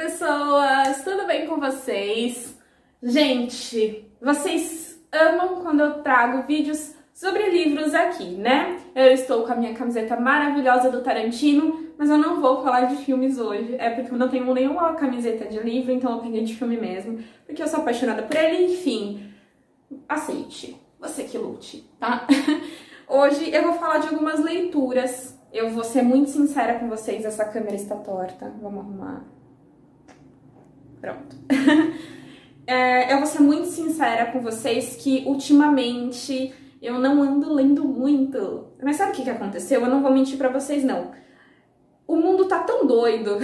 pessoas! Tudo bem com vocês? Gente, vocês amam quando eu trago vídeos sobre livros aqui, né? Eu estou com a minha camiseta maravilhosa do Tarantino, mas eu não vou falar de filmes hoje. É porque eu não tenho nenhuma camiseta de livro, então eu peguei de filme mesmo, porque eu sou apaixonada por ele, enfim. Aceite, você que lute, tá? Hoje eu vou falar de algumas leituras. Eu vou ser muito sincera com vocês, essa câmera está torta. Vamos arrumar. Pronto. é, eu vou ser muito sincera com vocês que ultimamente eu não ando lendo muito. Mas sabe o que, que aconteceu? Eu não vou mentir para vocês, não. O mundo tá tão doido.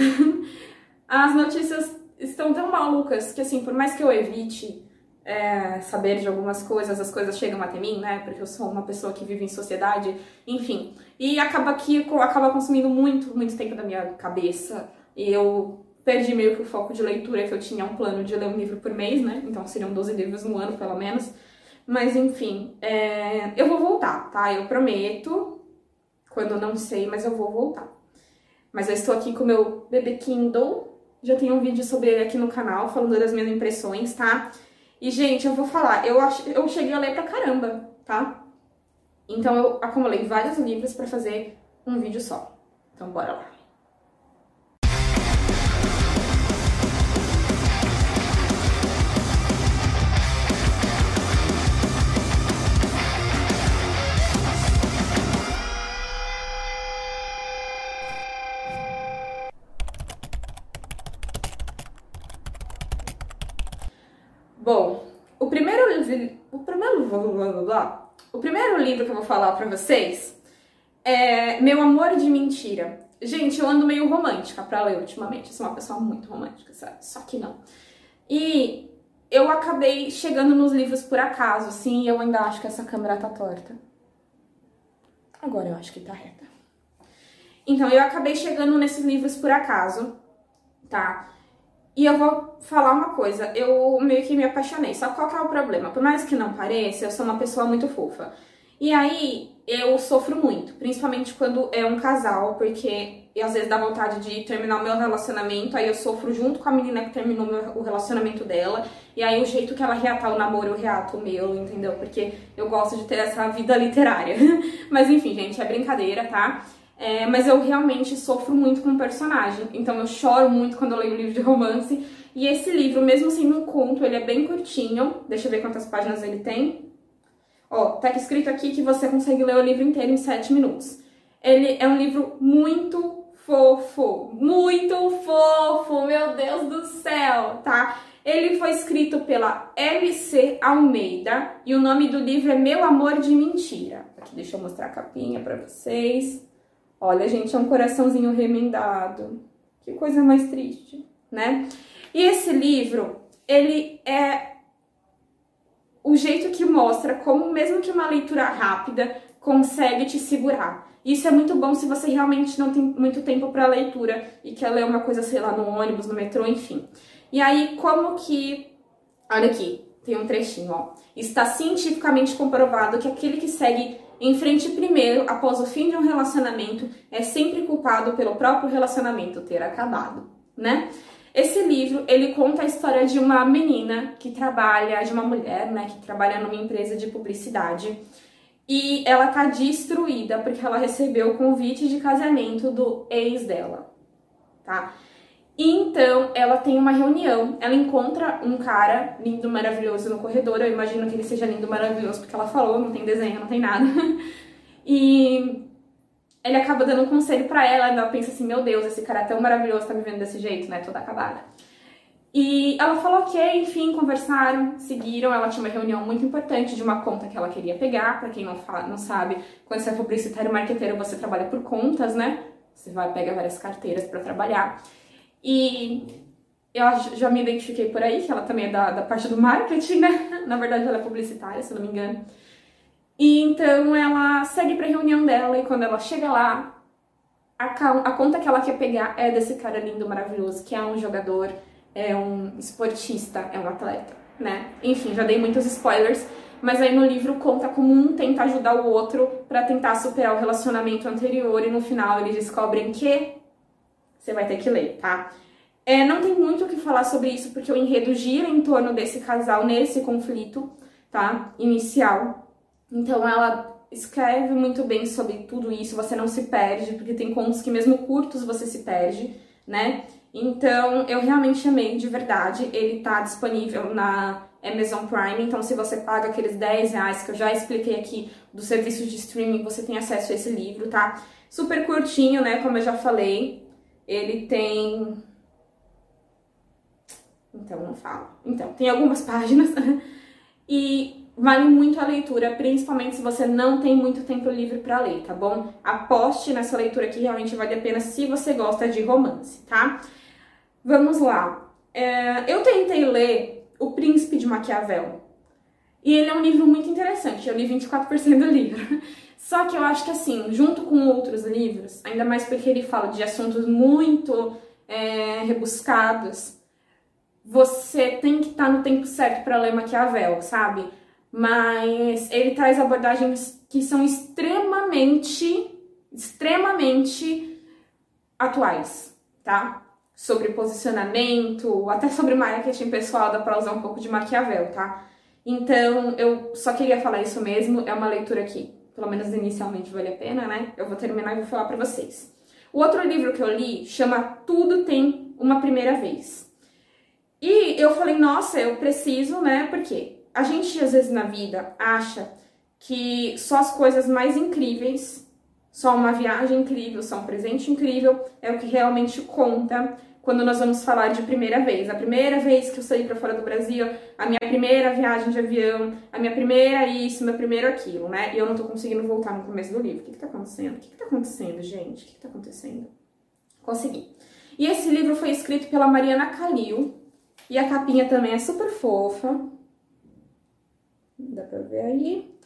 As notícias estão tão malucas que, assim, por mais que eu evite é, saber de algumas coisas, as coisas chegam até mim, né? Porque eu sou uma pessoa que vive em sociedade, enfim. E acaba que acaba consumindo muito, muito tempo da minha cabeça. E eu perdi meio que o foco de leitura, que eu tinha um plano de ler um livro por mês, né? Então seriam 12 livros no ano, pelo menos. Mas enfim, é... eu vou voltar, tá? Eu prometo. Quando eu não sei, mas eu vou voltar. Mas eu estou aqui com o meu bebê Kindle. Já tem um vídeo sobre ele aqui no canal, falando das minhas impressões, tá? E, gente, eu vou falar, eu, ach... eu cheguei a ler pra caramba, tá? Então eu acumulei vários livros para fazer um vídeo só. Então bora lá. Blá, blá, blá, o primeiro livro que eu vou falar para vocês é Meu Amor de Mentira. Gente, eu ando meio romântica para ler ultimamente. Eu sou uma pessoa muito romântica, sabe? Só que não. E eu acabei chegando nos livros por acaso, assim, e eu ainda acho que essa câmera tá torta. Agora eu acho que tá reta. Então, eu acabei chegando nesses livros por acaso, tá? E eu vou falar uma coisa, eu meio que me apaixonei. Só qual que é o problema? Por mais que não pareça, eu sou uma pessoa muito fofa. E aí eu sofro muito, principalmente quando é um casal, porque às vezes dá vontade de terminar o meu relacionamento, aí eu sofro junto com a menina que terminou o relacionamento dela, e aí o jeito que ela reatar o namoro, eu reato o meu, entendeu? Porque eu gosto de ter essa vida literária. Mas enfim, gente, é brincadeira, tá? É, mas eu realmente sofro muito com o personagem. Então eu choro muito quando eu leio um livro de romance. E esse livro, mesmo sendo um conto, ele é bem curtinho. Deixa eu ver quantas páginas ele tem. Ó, tá escrito aqui que você consegue ler o livro inteiro em 7 minutos. Ele é um livro muito fofo, muito fofo, meu Deus do céu, tá? Ele foi escrito pela LC Almeida e o nome do livro é Meu Amor de Mentira. Aqui, deixa eu mostrar a capinha para vocês. Olha, gente, é um coraçãozinho remendado. Que coisa mais triste, né? E esse livro, ele é o jeito que mostra como, mesmo que uma leitura rápida, consegue te segurar. Isso é muito bom se você realmente não tem muito tempo para leitura e quer ler uma coisa, sei lá, no ônibus, no metrô, enfim. E aí, como que. Olha aqui, tem um trechinho, ó. Está cientificamente comprovado que aquele que segue em frente primeiro, após o fim de um relacionamento, é sempre culpado pelo próprio relacionamento ter acabado, né? Esse livro, ele conta a história de uma menina que trabalha, de uma mulher, né, que trabalha numa empresa de publicidade. E ela tá destruída porque ela recebeu o convite de casamento do ex dela, tá? Então ela tem uma reunião, ela encontra um cara lindo, maravilhoso no corredor. Eu imagino que ele seja lindo, maravilhoso, porque ela falou, não tem desenho, não tem nada. E ele acaba dando um conselho para ela, ela pensa assim: meu Deus, esse cara é tão maravilhoso, tá me vendo desse jeito, né? Toda acabada. E ela falou ok, enfim, conversaram, seguiram. Ela tinha uma reunião muito importante de uma conta que ela queria pegar. Para quem não, fala, não sabe, quando você é publicitário marqueteiro, você trabalha por contas, né? Você vai pegar várias carteiras para trabalhar. E eu já me identifiquei por aí, que ela também é da, da parte do marketing, né? Na verdade, ela é publicitária, se não me engano. E então ela segue pra reunião dela e quando ela chega lá, a, conta que ela quer pegar é desse cara lindo, maravilhoso, que é um jogador, é um esportista, é um atleta, né? Enfim, já dei muitos spoilers, mas aí no livro conta como um tenta ajudar o outro para tentar superar o relacionamento anterior e no final eles descobrem que você vai ter que ler, tá? É, não tem muito o que falar sobre isso, porque o enredo gira em torno desse casal nesse conflito, tá? Inicial. Então ela escreve muito bem sobre tudo isso, você não se perde, porque tem contos que mesmo curtos você se perde, né? Então eu realmente amei de verdade. Ele tá disponível na Amazon Prime, então se você paga aqueles 10 reais que eu já expliquei aqui do serviço de streaming, você tem acesso a esse livro, tá? Super curtinho, né? Como eu já falei. Ele tem. Então, não falo. Então, tem algumas páginas. e vale muito a leitura, principalmente se você não tem muito tempo livre para ler, tá bom? Aposte nessa leitura que realmente vale a pena se você gosta de romance, tá? Vamos lá. É, eu tentei ler O Príncipe de Maquiavel. E ele é um livro muito interessante. Eu li 24% do livro. Só que eu acho que assim, junto com outros livros, ainda mais porque ele fala de assuntos muito é, rebuscados, você tem que estar tá no tempo certo para ler Maquiavel, sabe? mas ele traz abordagens que são extremamente, extremamente atuais, tá? Sobre posicionamento, até sobre marketing pessoal, dá pra usar um pouco de Maquiavel, tá? Então, eu só queria falar isso mesmo, é uma leitura que, pelo menos inicialmente, vale a pena, né? Eu vou terminar e vou falar pra vocês. O outro livro que eu li chama Tudo Tem Uma Primeira Vez. E eu falei, nossa, eu preciso, né? Por quê? A gente, às vezes, na vida, acha que só as coisas mais incríveis, só uma viagem incrível, só um presente incrível é o que realmente conta quando nós vamos falar de primeira vez. A primeira vez que eu saí para fora do Brasil, a minha primeira viagem de avião, a minha primeira isso, meu primeiro aquilo, né? E eu não tô conseguindo voltar no começo do livro. O que que tá acontecendo? O que que tá acontecendo, gente? O que que tá acontecendo? Consegui. E esse livro foi escrito pela Mariana Calil. E a capinha também é super fofa. Dá pra ver aí.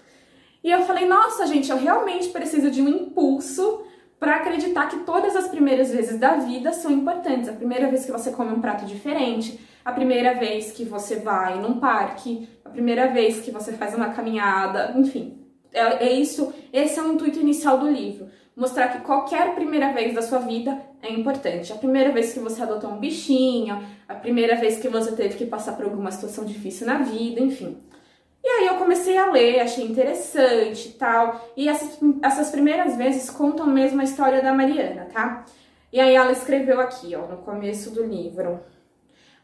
E eu falei, nossa, gente, eu realmente preciso de um impulso para acreditar que todas as primeiras vezes da vida são importantes. A primeira vez que você come um prato diferente, a primeira vez que você vai num parque, a primeira vez que você faz uma caminhada, enfim. É, é isso, esse é o intuito inicial do livro. Mostrar que qualquer primeira vez da sua vida é importante. A primeira vez que você adotou um bichinho, a primeira vez que você teve que passar por alguma situação difícil na vida, enfim. E aí eu comecei a ler, achei interessante e tal. E essas, essas primeiras vezes contam mesmo a história da Mariana, tá? E aí ela escreveu aqui, ó, no começo do livro.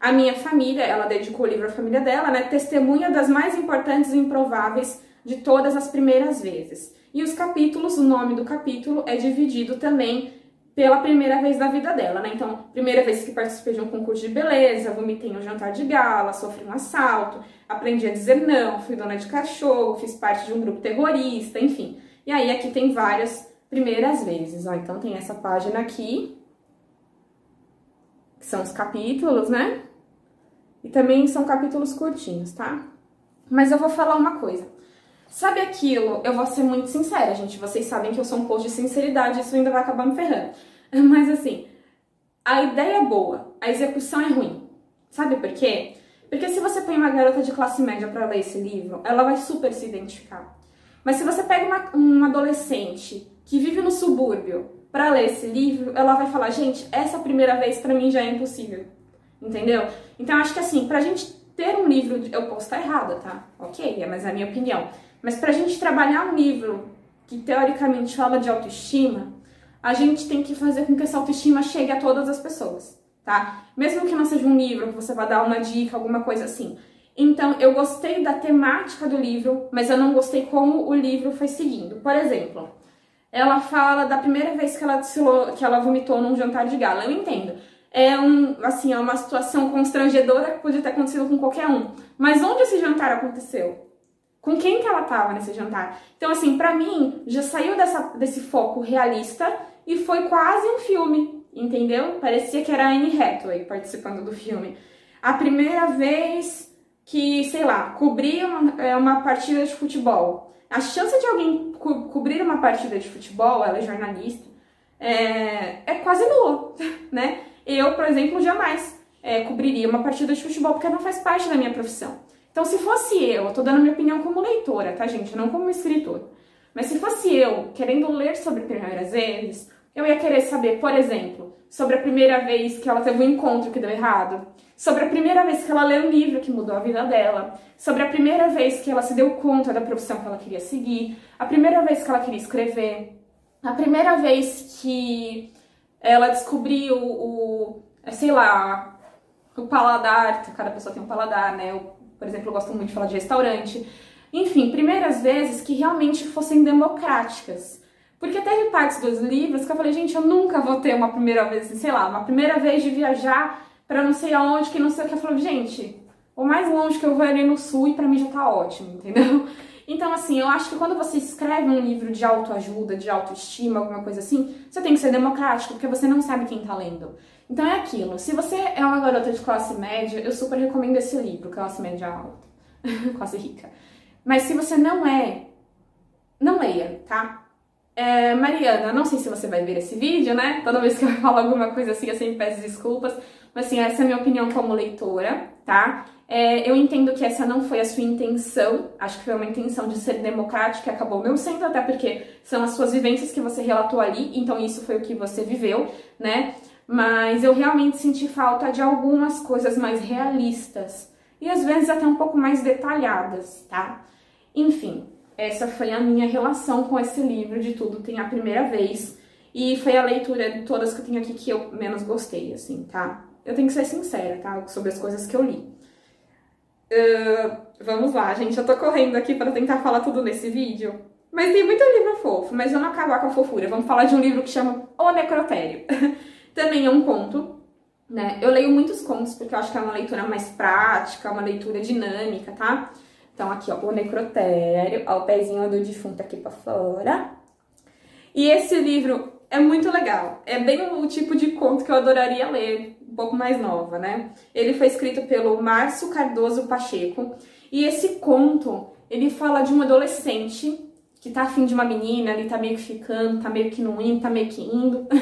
A minha família, ela dedicou o livro à família dela, né? Testemunha das mais importantes e improváveis de todas as primeiras vezes. E os capítulos, o nome do capítulo é dividido também pela primeira vez da vida dela, né? Então, primeira vez que participei de um concurso de beleza, vomitei no jantar de gala, sofri um assalto, aprendi a dizer não, fui dona de cachorro, fiz parte de um grupo terrorista, enfim. E aí aqui tem várias primeiras vezes, ó. Então tem essa página aqui, que são os capítulos, né? E também são capítulos curtinhos, tá? Mas eu vou falar uma coisa. Sabe aquilo? Eu vou ser muito sincera, gente. Vocês sabem que eu sou um post de sinceridade, isso ainda vai acabar me ferrando. Mas assim, a ideia é boa, a execução é ruim. Sabe por quê? Porque se você põe uma garota de classe média para ler esse livro, ela vai super se identificar. Mas se você pega uma, um adolescente que vive no subúrbio para ler esse livro, ela vai falar, gente, essa primeira vez para mim já é impossível. Entendeu? Então acho que assim, pra gente ter um livro, eu posso estar errada, tá? Ok, mas é a minha opinião. Mas pra gente trabalhar um livro que teoricamente fala de autoestima, a gente tem que fazer com que essa autoestima chegue a todas as pessoas, tá? Mesmo que não seja um livro que você vai dar uma dica, alguma coisa assim. Então, eu gostei da temática do livro, mas eu não gostei como o livro foi seguindo. Por exemplo, ela fala da primeira vez que ela, desfilou, que ela vomitou num jantar de gala. Eu entendo. É um, assim, é uma situação constrangedora que podia ter acontecido com qualquer um. Mas onde esse jantar aconteceu? Com quem que ela tava nesse jantar. Então, assim, para mim, já saiu dessa, desse foco realista e foi quase um filme, entendeu? Parecia que era a Anne Hathaway participando do filme. A primeira vez que, sei lá, cobrir uma, é, uma partida de futebol. A chance de alguém co cobrir uma partida de futebol, ela é jornalista, é, é quase nula, né? Eu, por exemplo, jamais é, cobriria uma partida de futebol porque não faz parte da minha profissão. Então, se fosse eu, eu tô dando minha opinião como leitora, tá, gente? Não como escritor. Mas se fosse eu querendo ler sobre primeiras vezes, eu ia querer saber, por exemplo, sobre a primeira vez que ela teve um encontro que deu errado, sobre a primeira vez que ela leu um livro que mudou a vida dela, sobre a primeira vez que ela se deu conta da profissão que ela queria seguir, a primeira vez que ela queria escrever, a primeira vez que ela descobriu o, sei lá, o paladar, cada pessoa tem um paladar, né? Eu, por exemplo, eu gosto muito de falar de restaurante. Enfim, primeiras vezes que realmente fossem democráticas. Porque teve partes dos livros que eu falei, gente, eu nunca vou ter uma primeira vez, sei lá, uma primeira vez de viajar para não sei aonde, que não sei o que. Eu falei, gente, o mais longe que eu vou é ali no sul e para mim já tá ótimo, entendeu? Então, assim, eu acho que quando você escreve um livro de autoajuda, de autoestima, alguma coisa assim, você tem que ser democrático, porque você não sabe quem tá lendo. Então é aquilo. Se você é uma garota de classe média, eu super recomendo esse livro, Classe Média Alta, classe rica. Mas se você não é, não leia, tá? É, Mariana, não sei se você vai ver esse vídeo, né? Toda vez que eu falo alguma coisa assim, eu sempre peço desculpas. Mas assim, essa é a minha opinião como leitora, tá? É, eu entendo que essa não foi a sua intenção, acho que foi uma intenção de ser democrática, acabou não sendo, até porque são as suas vivências que você relatou ali, então isso foi o que você viveu, né? Mas eu realmente senti falta de algumas coisas mais realistas e às vezes até um pouco mais detalhadas, tá? Enfim, essa foi a minha relação com esse livro de Tudo Tem a Primeira Vez e foi a leitura de todas que eu tenho aqui que eu menos gostei, assim, tá? Eu tenho que ser sincera, tá? Sobre as coisas que eu li. Uh, vamos lá, gente. Eu tô correndo aqui para tentar falar tudo nesse vídeo. Mas tem muito livro fofo, mas vamos acabar com a fofura. Vamos falar de um livro que chama O Necrotério. Também é um conto, né? Eu leio muitos contos porque eu acho que é uma leitura mais prática, uma leitura dinâmica, tá? Então aqui, ó, O Necrotério, ó, o pezinho do defunto aqui pra fora. E esse livro é muito legal. É bem o tipo de conto que eu adoraria ler pouco mais nova, né? Ele foi escrito pelo Márcio Cardoso Pacheco e esse conto ele fala de um adolescente que tá afim de uma menina, ele tá meio que ficando, tá meio que não indo, tá meio que indo.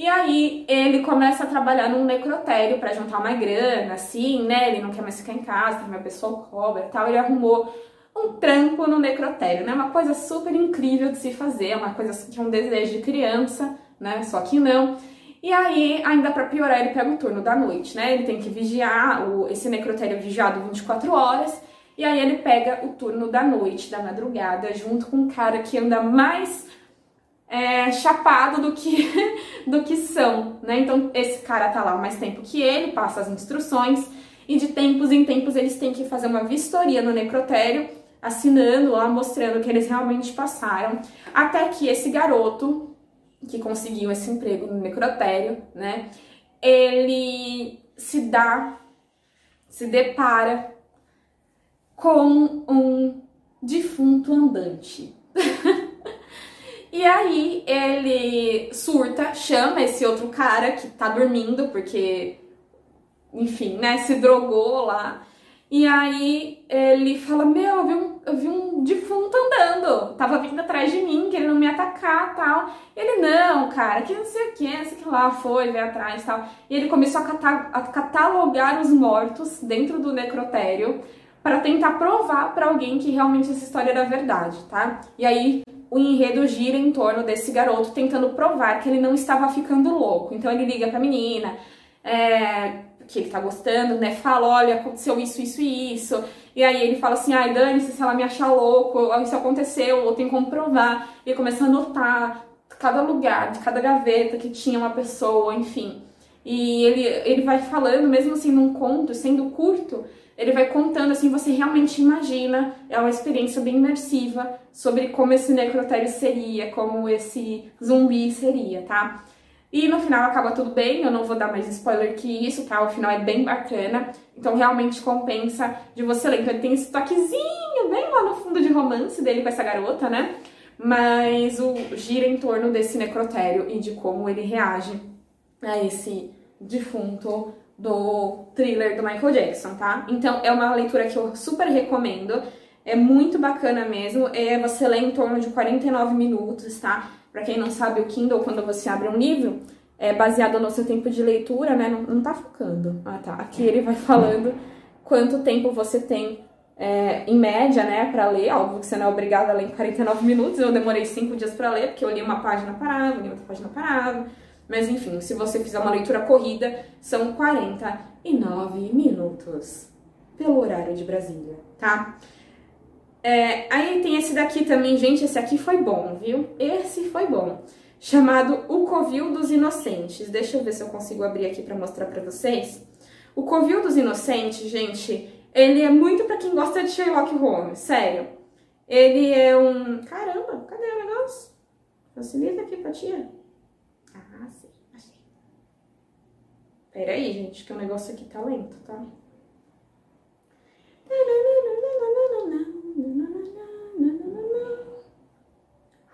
E aí ele começa a trabalhar num necrotério para juntar uma grana, assim, né? Ele não quer mais ficar em casa, uma pessoa cobra tal. Ele arrumou um trampo no necrotério, né? Uma coisa super incrível de se fazer, uma coisa que é um desejo de criança, né? Só que não. E aí, ainda para piorar, ele pega o turno da noite, né? Ele tem que vigiar, o, esse necrotério é vigiado 24 horas, e aí ele pega o turno da noite, da madrugada, junto com um cara que anda mais é, chapado do que, do que são, né? Então, esse cara tá lá mais tempo que ele, passa as instruções, e de tempos em tempos eles têm que fazer uma vistoria no necrotério, assinando lá, mostrando que eles realmente passaram, até que esse garoto, que conseguiu esse emprego no necrotério, né? Ele se dá, se depara com um defunto andante. e aí ele surta, chama esse outro cara que tá dormindo, porque, enfim, né, se drogou lá. E aí ele fala: Meu, eu vi um, eu vi um defunto andando, tava vindo atrás de mim, querendo me atacar tal. Ele, não, cara, que não sei o que, não sei o que lá, foi, veio atrás tal. E ele começou a, a catalogar os mortos dentro do necrotério para tentar provar para alguém que realmente essa história era verdade, tá? E aí o enredo gira em torno desse garoto tentando provar que ele não estava ficando louco. Então ele liga pra menina, é, que ele tá gostando, né? Fala, olha, aconteceu isso, isso e isso. E aí ele fala assim, ai, dane-se se ela me achar louco, isso aconteceu, ou tem como provar. E começa a anotar cada lugar, de cada gaveta que tinha uma pessoa, enfim. E ele, ele vai falando, mesmo assim, num conto, sendo curto, ele vai contando, assim, você realmente imagina, é uma experiência bem imersiva sobre como esse necrotério seria, como esse zumbi seria, tá? E no final acaba tudo bem, eu não vou dar mais spoiler que isso, tá? O final é bem bacana, então realmente compensa de você ler. Então ele tem esse toquezinho bem lá no fundo de romance dele com essa garota, né? Mas o gira em torno desse necrotério e de como ele reage a esse defunto do thriller do Michael Jackson, tá? Então é uma leitura que eu super recomendo, é muito bacana mesmo, é você lê em torno de 49 minutos, tá? Para quem não sabe, o Kindle, quando você abre um livro, é baseado no seu tempo de leitura, né? Não, não tá focando. Ah, tá. Aqui ele vai falando quanto tempo você tem é, em média, né, para ler. Óbvio que você não é obrigado a ler em 49 minutos. Eu demorei 5 dias para ler, porque eu li uma página parava, li outra página parava. Mas enfim, se você fizer uma leitura corrida, são 49 minutos pelo horário de Brasília, tá? É, aí tem esse daqui também, gente, esse aqui foi bom, viu? Esse foi bom. Chamado O Covil dos Inocentes. Deixa eu ver se eu consigo abrir aqui para mostrar para vocês. O Covil dos Inocentes, gente, ele é muito para quem gosta de Sherlock Holmes, sério. Ele é um... Caramba, cadê o negócio? Facilita aqui pra tia. Ah, sim, achei. Pera aí, gente, que o negócio aqui tá lento, tá?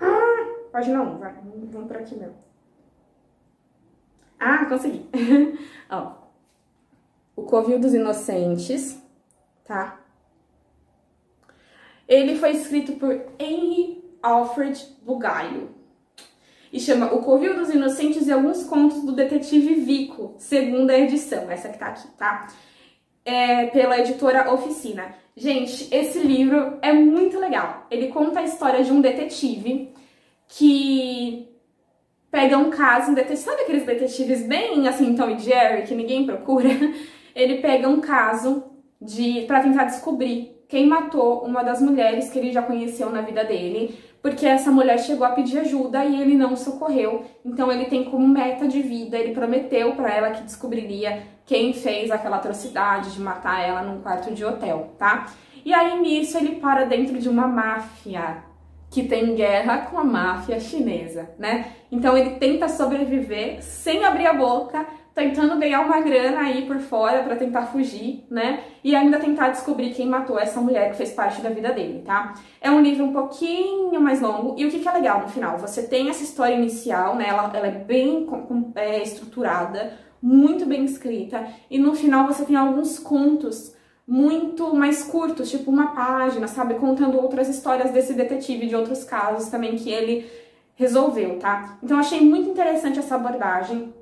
Ah, página 1, vai. Vamos por aqui mesmo. Ah, consegui. Ó. O Covil dos Inocentes, tá? Ele foi escrito por Henry Alfred Bugalho e chama O Covil dos Inocentes e alguns contos do detetive Vico, segunda edição, essa que tá aqui, tá? É, pela editora Oficina. Gente, esse livro é muito legal. Ele conta a história de um detetive que pega um caso, um detetive, sabe aqueles detetives bem assim, Tom e Jerry, que ninguém procura? Ele pega um caso de para tentar descobrir quem matou uma das mulheres que ele já conheceu na vida dele, porque essa mulher chegou a pedir ajuda e ele não socorreu. Então ele tem como meta de vida, ele prometeu para ela que descobriria quem fez aquela atrocidade de matar ela num quarto de hotel, tá? E aí nisso ele para dentro de uma máfia que tem guerra com a máfia chinesa, né? Então ele tenta sobreviver sem abrir a boca, tentando ganhar uma grana aí por fora para tentar fugir, né? E ainda tentar descobrir quem matou essa mulher que fez parte da vida dele, tá? É um livro um pouquinho mais longo e o que, que é legal no final? Você tem essa história inicial, né? Ela, ela é bem é, estruturada, muito bem escrita e no final você tem alguns contos muito mais curtos, tipo uma página, sabe? Contando outras histórias desse detetive, de outros casos também que ele resolveu, tá? Então achei muito interessante essa abordagem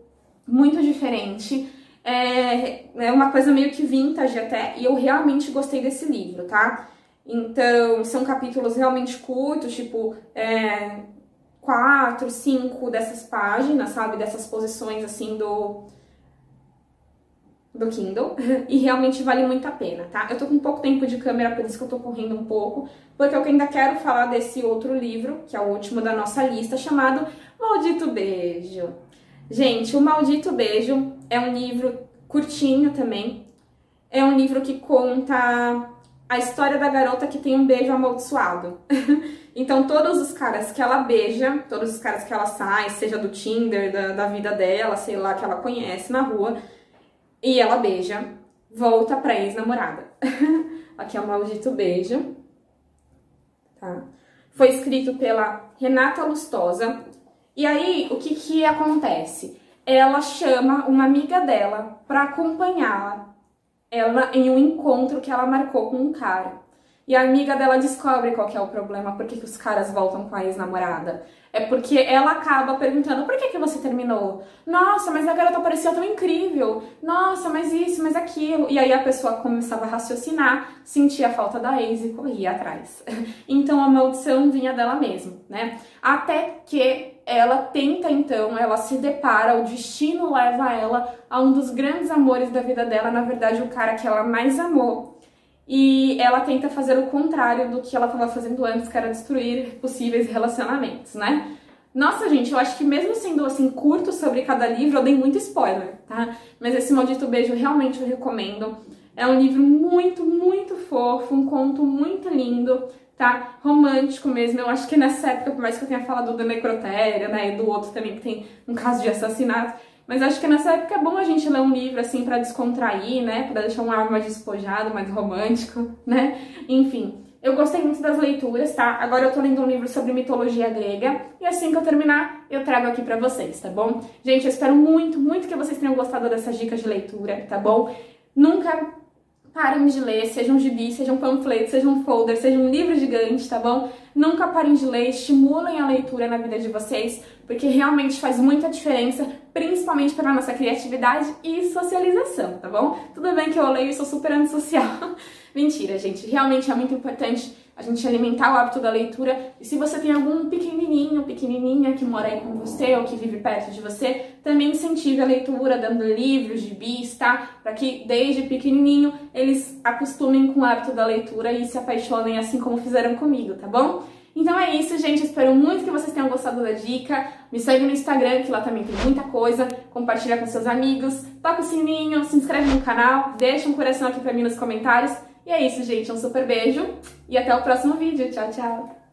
muito diferente. É, é uma coisa meio que vintage até, e eu realmente gostei desse livro, tá? Então, são capítulos realmente curtos, tipo, é, quatro, cinco dessas páginas, sabe? Dessas posições, assim, do, do Kindle. E realmente vale muito a pena, tá? Eu tô com pouco tempo de câmera, por isso que eu tô correndo um pouco, porque eu ainda quero falar desse outro livro, que é o último da nossa lista, chamado Maldito Beijo. Gente, O Maldito Beijo é um livro curtinho também. É um livro que conta a história da garota que tem um beijo amaldiçoado. então, todos os caras que ela beija, todos os caras que ela sai, seja do Tinder, da, da vida dela, sei lá, que ela conhece na rua, e ela beija, volta pra ex-namorada. Aqui é o Maldito Beijo. Tá? Foi escrito pela Renata Lustosa, e aí, o que que acontece? Ela chama uma amiga dela para acompanhá-la ela em um encontro que ela marcou com um cara. E a amiga dela descobre qual é o problema, por que, os caras voltam com a ex-namorada. É porque ela acaba perguntando, por que, que você terminou? Nossa, mas a garota parecia tão incrível. Nossa, mas isso, mas aquilo. E aí a pessoa começava a raciocinar, sentia a falta da ex e corria atrás. Então a maldição vinha dela mesma, né? Até que ela tenta então, ela se depara, o destino leva ela a um dos grandes amores da vida dela, na verdade o cara que ela mais amou e ela tenta fazer o contrário do que ela estava fazendo antes, que era destruir possíveis relacionamentos, né? Nossa, gente, eu acho que mesmo sendo assim curto sobre cada livro, eu dei muito spoiler, tá? Mas esse Maldito Beijo realmente eu recomendo. É um livro muito, muito fofo, um conto muito lindo, tá? Romântico mesmo. Eu acho que nessa época, por mais que eu tenha falado do Necrotéria, né, e do outro também que tem um caso de assassinato, mas acho que nessa época é bom a gente ler um livro assim para descontrair, né? Para deixar um ar mais despojado, mais romântico, né? Enfim, eu gostei muito das leituras, tá? Agora eu tô lendo um livro sobre mitologia grega e assim que eu terminar, eu trago aqui para vocês, tá bom? Gente, eu espero muito, muito que vocês tenham gostado dessas dicas de leitura, tá bom? Nunca parem de ler, seja um gibi, seja um panfleto, seja um folder, seja um livro gigante, tá bom? Nunca parem de ler, estimulem a leitura na vida de vocês, porque realmente faz muita diferença, principalmente para a nossa criatividade e socialização, tá bom? Tudo bem que eu leio e sou super antissocial. Mentira, gente, realmente é muito importante a gente alimentar o hábito da leitura. E se você tem algum pequenininho, pequenininha que mora aí com você ou que vive perto de você, também incentive a leitura, dando livros, gibis, tá? Para que desde pequenininho eles acostumem com o hábito da leitura e se apaixonem assim como fizeram comigo, tá bom? Então é isso, gente. Espero muito que vocês tenham gostado da dica. Me segue no Instagram, que lá também tem muita coisa. Compartilha com seus amigos. Toca o sininho, se inscreve no canal, deixa um coração aqui pra mim nos comentários. E é isso, gente. Um super beijo e até o próximo vídeo. Tchau, tchau!